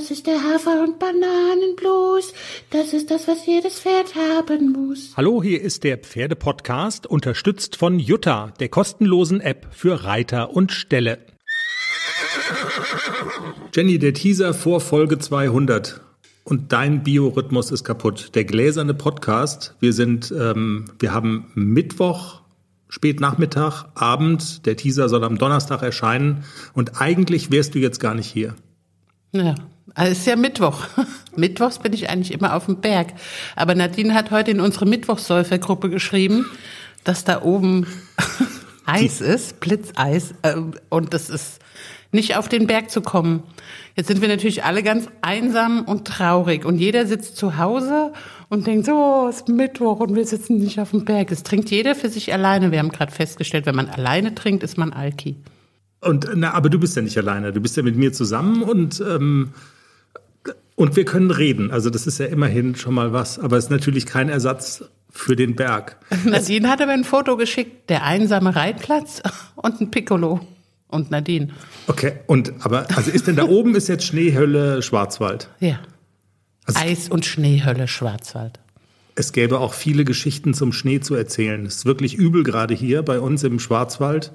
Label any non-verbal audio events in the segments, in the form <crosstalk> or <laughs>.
Das ist der Hafer- und Bananenblues. Das ist das, was jedes Pferd haben muss. Hallo, hier ist der Pferdepodcast, unterstützt von Jutta, der kostenlosen App für Reiter und Ställe. Jenny, der Teaser vor Folge 200 und dein Biorhythmus ist kaputt. Der gläserne Podcast. Wir sind, ähm, wir haben Mittwoch, Spätnachmittag, Abend. Der Teaser soll am Donnerstag erscheinen und eigentlich wärst du jetzt gar nicht hier. Ja, also es ist ja Mittwoch. <laughs> Mittwochs bin ich eigentlich immer auf dem Berg. Aber Nadine hat heute in unsere Mittwochssäufergruppe geschrieben, dass da oben <laughs> Eis ist, Blitzeis, äh, und das ist nicht auf den Berg zu kommen. Jetzt sind wir natürlich alle ganz einsam und traurig und jeder sitzt zu Hause und denkt so, oh, es ist Mittwoch und wir sitzen nicht auf dem Berg. Es trinkt jeder für sich alleine. Wir haben gerade festgestellt, wenn man alleine trinkt, ist man Alki. Und na, aber du bist ja nicht alleine. Du bist ja mit mir zusammen und ähm, und wir können reden. Also das ist ja immerhin schon mal was. Aber es ist natürlich kein Ersatz für den Berg. <laughs> Nadine hat aber ein Foto geschickt, der einsame Reitplatz <laughs> und ein Piccolo. Und Nadine. Okay, und aber also ist denn da oben ist jetzt Schneehölle Schwarzwald? Ja. Also Eis und Schneehölle Schwarzwald. Es gäbe auch viele Geschichten zum Schnee zu erzählen. Es ist wirklich übel gerade hier bei uns im Schwarzwald.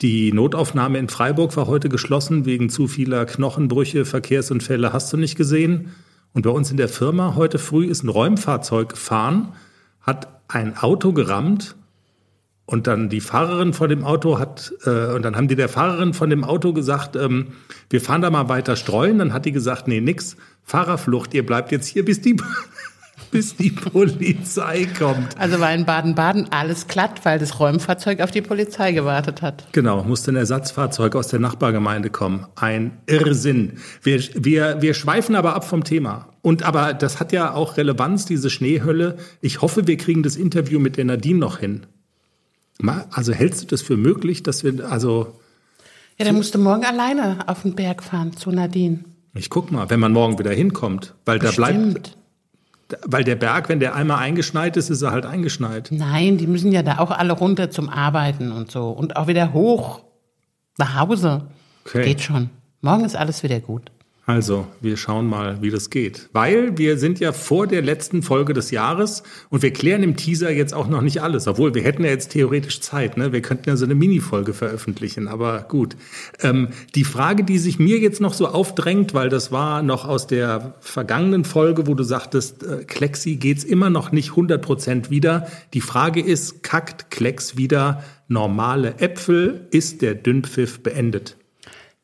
Die Notaufnahme in Freiburg war heute geschlossen wegen zu vieler Knochenbrüche, Verkehrsunfälle hast du nicht gesehen. Und bei uns in der Firma heute früh ist ein Räumfahrzeug gefahren, hat ein Auto gerammt und dann die Fahrerin von dem Auto hat, äh, und dann haben die der Fahrerin von dem Auto gesagt, ähm, wir fahren da mal weiter streuen. Dann hat die gesagt, nee, nix, Fahrerflucht, ihr bleibt jetzt hier, bis die, bis die Polizei kommt. Also war in Baden-Baden alles glatt, weil das Räumfahrzeug auf die Polizei gewartet hat. Genau, musste ein Ersatzfahrzeug aus der Nachbargemeinde kommen. Ein Irrsinn. Wir, wir, wir schweifen aber ab vom Thema. Und aber das hat ja auch Relevanz, diese Schneehölle. Ich hoffe, wir kriegen das Interview mit der Nadine noch hin. Also hältst du das für möglich, dass wir, also. Ja, dann musst du morgen alleine auf den Berg fahren zu Nadine. Ich guck mal, wenn man morgen wieder hinkommt, weil Bestimmt. da bleibt. Weil der Berg, wenn der einmal eingeschneit ist, ist er halt eingeschneit. Nein, die müssen ja da auch alle runter zum Arbeiten und so. Und auch wieder hoch nach Hause. Okay. Geht schon. Morgen ist alles wieder gut. Also, wir schauen mal, wie das geht. Weil wir sind ja vor der letzten Folge des Jahres und wir klären im Teaser jetzt auch noch nicht alles. Obwohl, wir hätten ja jetzt theoretisch Zeit, ne? Wir könnten ja so eine Mini-Folge veröffentlichen, aber gut. Ähm, die Frage, die sich mir jetzt noch so aufdrängt, weil das war noch aus der vergangenen Folge, wo du sagtest, äh, Klexi geht's immer noch nicht 100 Prozent wieder. Die Frage ist, kackt Klecks wieder normale Äpfel? Ist der Dünnpfiff beendet?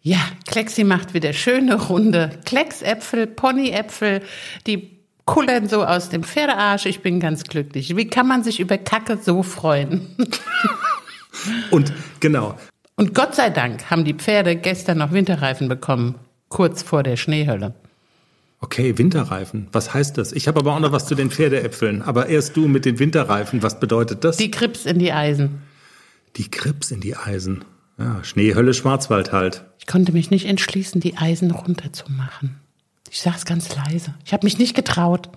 Ja, Klexi macht wieder schöne Runde. Klecksäpfel, Ponyäpfel, die kullern so aus dem Pferdearsch. Ich bin ganz glücklich. Wie kann man sich über Kacke so freuen? <laughs> Und genau. Und Gott sei Dank haben die Pferde gestern noch Winterreifen bekommen, kurz vor der Schneehölle. Okay, Winterreifen. Was heißt das? Ich habe aber auch noch was zu den Pferdeäpfeln. Aber erst du mit den Winterreifen. Was bedeutet das? Die Krips in die Eisen. Die Krips in die Eisen. Ja, Schneehölle Schwarzwald halt. Ich konnte mich nicht entschließen, die Eisen runterzumachen. Ich sag's ganz leise. Ich habe mich nicht getraut.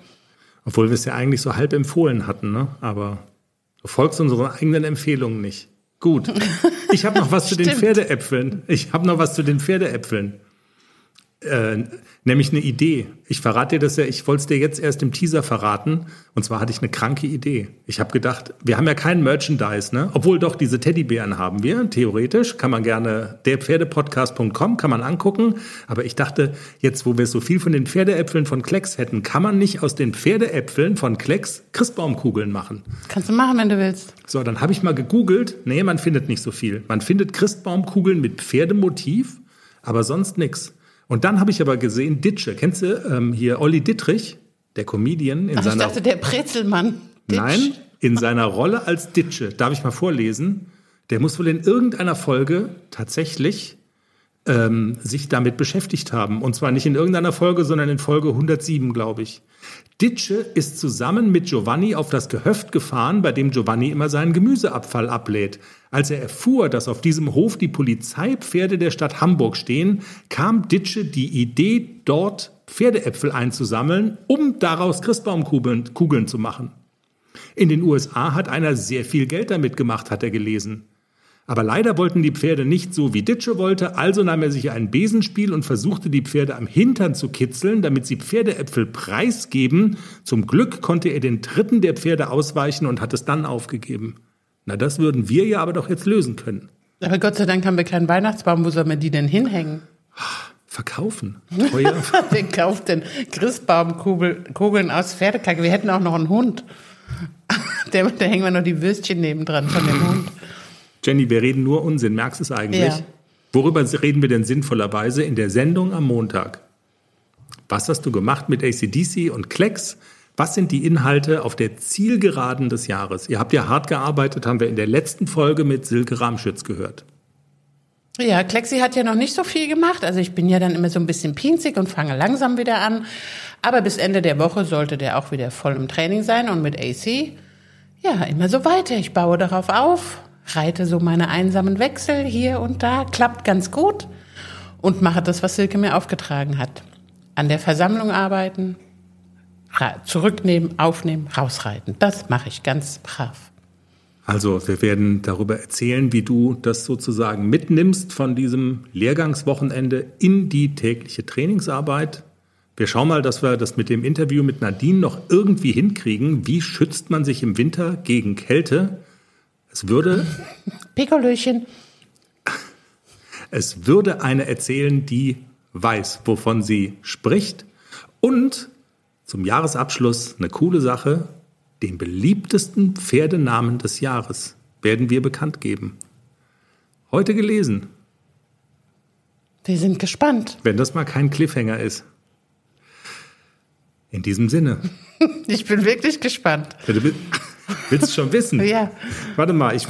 Obwohl wir es ja eigentlich so halb empfohlen hatten, ne? Aber du folgst unseren eigenen Empfehlungen nicht. Gut. <laughs> Ich habe noch was zu den Pferdeäpfeln. Ich habe noch was zu den Pferdeäpfeln. Äh, nämlich eine Idee. Ich verrate dir das ja, ich wollte es dir jetzt erst im Teaser verraten. Und zwar hatte ich eine kranke Idee. Ich habe gedacht, wir haben ja kein Merchandise, ne? Obwohl doch, diese Teddybären haben wir, theoretisch. Kann man gerne, derpferdepodcast.com kann man angucken. Aber ich dachte, jetzt, wo wir so viel von den Pferdeäpfeln von Klecks hätten, kann man nicht aus den Pferdeäpfeln von Klecks Christbaumkugeln machen. Kannst du machen, wenn du willst. So, dann habe ich mal gegoogelt. Nee, man findet nicht so viel. Man findet Christbaumkugeln mit Pferdemotiv, aber sonst nichts. Und dann habe ich aber gesehen, Ditsche, kennst du ähm, hier Olli Dittrich, der Comedian in Ach, seiner. Ich dachte, der Brezelmann. Ditch. Nein, in seiner Rolle als Ditsche. Darf ich mal vorlesen? Der muss wohl in irgendeiner Folge tatsächlich ähm, sich damit beschäftigt haben. Und zwar nicht in irgendeiner Folge, sondern in Folge 107, glaube ich. Ditsche ist zusammen mit Giovanni auf das Gehöft gefahren, bei dem Giovanni immer seinen Gemüseabfall ablädt. Als er erfuhr, dass auf diesem Hof die Polizeipferde der Stadt Hamburg stehen, kam Ditsche die Idee, dort Pferdeäpfel einzusammeln, um daraus Christbaumkugeln Kugeln zu machen. In den USA hat einer sehr viel Geld damit gemacht, hat er gelesen. Aber leider wollten die Pferde nicht so, wie Ditsche wollte, also nahm er sich ein Besenspiel und versuchte die Pferde am Hintern zu kitzeln, damit sie Pferdeäpfel preisgeben. Zum Glück konnte er den Tritten der Pferde ausweichen und hat es dann aufgegeben. Na, das würden wir ja aber doch jetzt lösen können. Aber Gott sei Dank haben wir keinen Weihnachtsbaum. Wo sollen wir die denn hinhängen? Verkaufen. <laughs> Teuer. Wer kauft denn Christbaumkugeln aus Pferdekacke? Wir hätten auch noch einen Hund. <laughs> Der, da hängen wir noch die Würstchen nebendran von dem Hund. Jenny, wir reden nur Unsinn. Merkst du es eigentlich? Ja. Worüber reden wir denn sinnvollerweise in der Sendung am Montag? Was hast du gemacht mit ACDC und Klecks? Was sind die Inhalte auf der Zielgeraden des Jahres? Ihr habt ja hart gearbeitet, haben wir in der letzten Folge mit Silke Ramschütz gehört. Ja, Klexi hat ja noch nicht so viel gemacht. Also ich bin ja dann immer so ein bisschen pinzig und fange langsam wieder an. Aber bis Ende der Woche sollte der auch wieder voll im Training sein und mit AC. Ja, immer so weiter. Ich baue darauf auf, reite so meine einsamen Wechsel hier und da, klappt ganz gut und mache das, was Silke mir aufgetragen hat. An der Versammlung arbeiten, zurücknehmen, aufnehmen, rausreiten. Das mache ich ganz brav. Also wir werden darüber erzählen, wie du das sozusagen mitnimmst von diesem Lehrgangswochenende in die tägliche Trainingsarbeit. Wir schauen mal, dass wir das mit dem Interview mit Nadine noch irgendwie hinkriegen. Wie schützt man sich im Winter gegen Kälte? Es würde. Pikolöchen. Es würde eine erzählen, die weiß, wovon sie spricht. Und zum Jahresabschluss eine coole Sache. Den beliebtesten Pferdenamen des Jahres werden wir bekannt geben. Heute gelesen. Wir sind gespannt. Wenn das mal kein Cliffhanger ist. In diesem Sinne. <laughs> Ich bin wirklich gespannt. Du willst schon wissen? <laughs> ja. Warte mal, ich,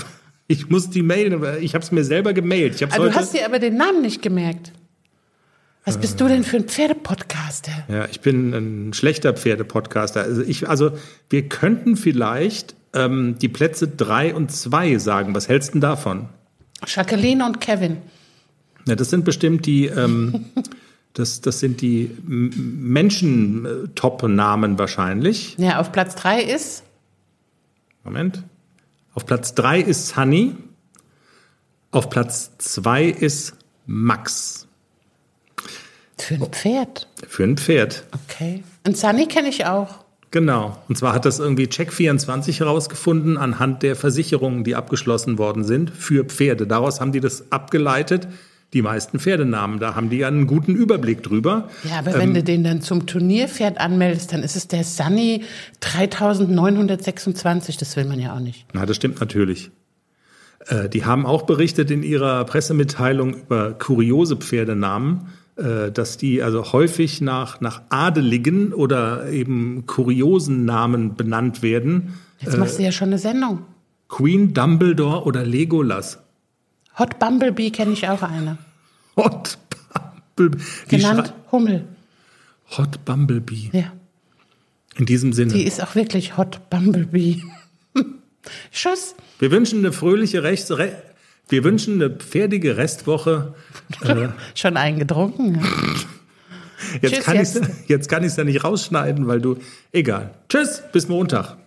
ich muss die Mail, ich habe es mir selber gemailt. Ich hab's Aber heute, du hast dir aber den Namen nicht gemerkt. Was bist du denn für ein Pferdepodcaster? Ja, ich bin ein schlechter Pferdepodcaster. Also, ich, also wir könnten vielleicht ähm, die Plätze drei und zwei sagen. Was hältst du denn davon? Jacqueline und Kevin. Ja, das sind bestimmt die, ähm, <laughs> das, das sind die Menschen-Top-Namen wahrscheinlich. Ja, auf Platz drei ist Moment. Auf Platz drei ist Sunny. Auf Platz zwei ist Max. für ein Pferd. Für ein Pferd. Okay. Und Sunny kenne ich auch. Genau. Und zwar hat das irgendwie Check24 herausgefunden anhand der Versicherungen, die abgeschlossen worden sind für Pferde. Daraus haben die das abgeleitet. Die meisten Pferdenamen, da haben die ja einen guten Überblick drüber. Ja, aber wenn du den dann zum Turnierpferd anmeldest, dann ist es der Sunny 3926. Das will man ja auch nicht. Na, das stimmt natürlich. Äh, die haben auch berichtet in ihrer Pressemitteilung über kuriose Pferdenamen, äh, dass die also häufig nach, nach Adeligen oder eben kuriosen Namen benannt werden. Jetzt machst du ja schon eine Sendung. Queen Dumbledore oder Legolas. Hot Bumblebee kenne ich auch eine. Hot Bumblebee. Genannt Hummel. Hot Bumblebee. Ja. In diesem Sinne. Die ist auch wirklich Hot Bumblebee. <laughs> Tschüss. Wir wünschen eine fröhliche Rechts Re wir wünschen eine pferdige Restwoche. Äh, <laughs> Schon eingetrunken. Ja. <laughs> jetzt, Tschüss kann jetzt. jetzt kann ich es ja nicht rausschneiden, weil du. Egal. Tschüss, bis Montag.